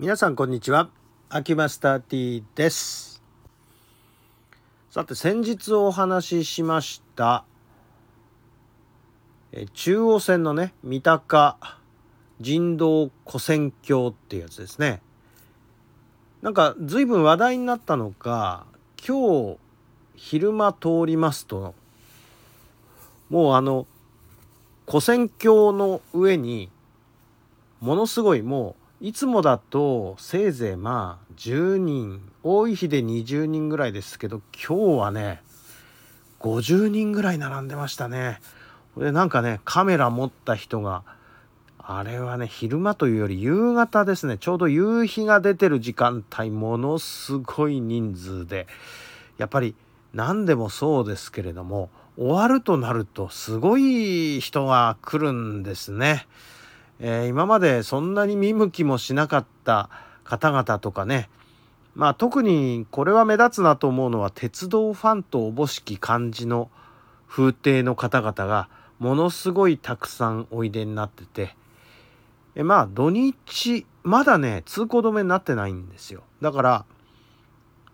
皆さんこんにちは。秋マスター T です。さて先日お話ししましたえ中央線のね三鷹人道古戦橋っていうやつですね。なんか随分話題になったのか今日昼間通りますともうあの古戦橋の上にものすごいもういつもだとせいぜいまあ10人多い日で20人ぐらいですけど今日はね50人ぐらい並んでましたね。でなんかねカメラ持った人があれはね昼間というより夕方ですねちょうど夕日が出てる時間帯ものすごい人数でやっぱり何でもそうですけれども終わるとなるとすごい人が来るんですね。えー、今までそんなに見向きもしなかった方々とかね。まあ特にこれは目立つなと思うのは鉄道ファンとおぼしき感じの風景の方々がものすごいたくさんおいでになってて。えまあ土日まだね通行止めになってないんですよ。だから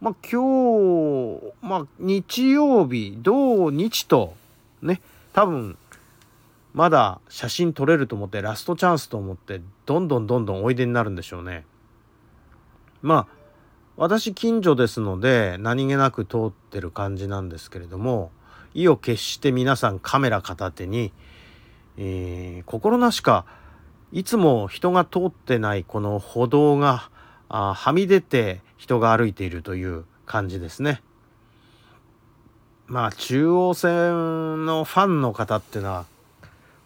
まあ今日まあ日曜日土日とね多分まだ写真撮れると思ってラストチャンスと思ってどんどんどんどんおいでになるんでしょうねまあ私近所ですので何気なく通ってる感じなんですけれども意を決して皆さんカメラ片手に、えー、心なしかいつも人が通ってないこの歩道があはみ出て人が歩いているという感じですね。まあ中央線のファンの方っていうのは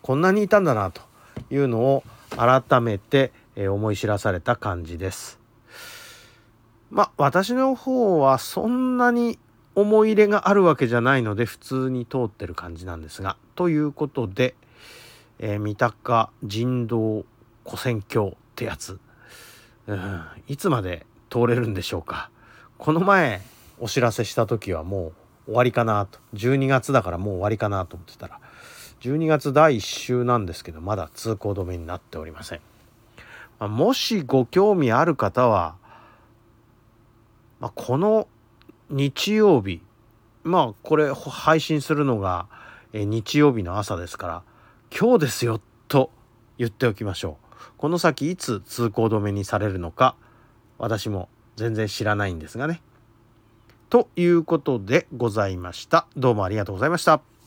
こんなにいたんだなというのを改めて思い知らされた感じです。まあ私の方はそんなに思い入れがあるわけじゃないので普通に通ってる感じなんですがということで、えー、三鷹人道古戦橋ってやつ、うん、いつまで通れるんでしょうか。この前お知らせした時はもう終わりかなと。12月だからもう終わりかなと思ってたら12月第1週なんですけどまだ通行止めになっておりません、ま、もしご興味ある方は、ま、この日曜日まあこれ配信するのが日曜日の朝ですから今日ですよと言っておきましょう。この先いつ通行止めにされるのか私も全然知らないんですがね。ということでございました。どうもありがとうございました。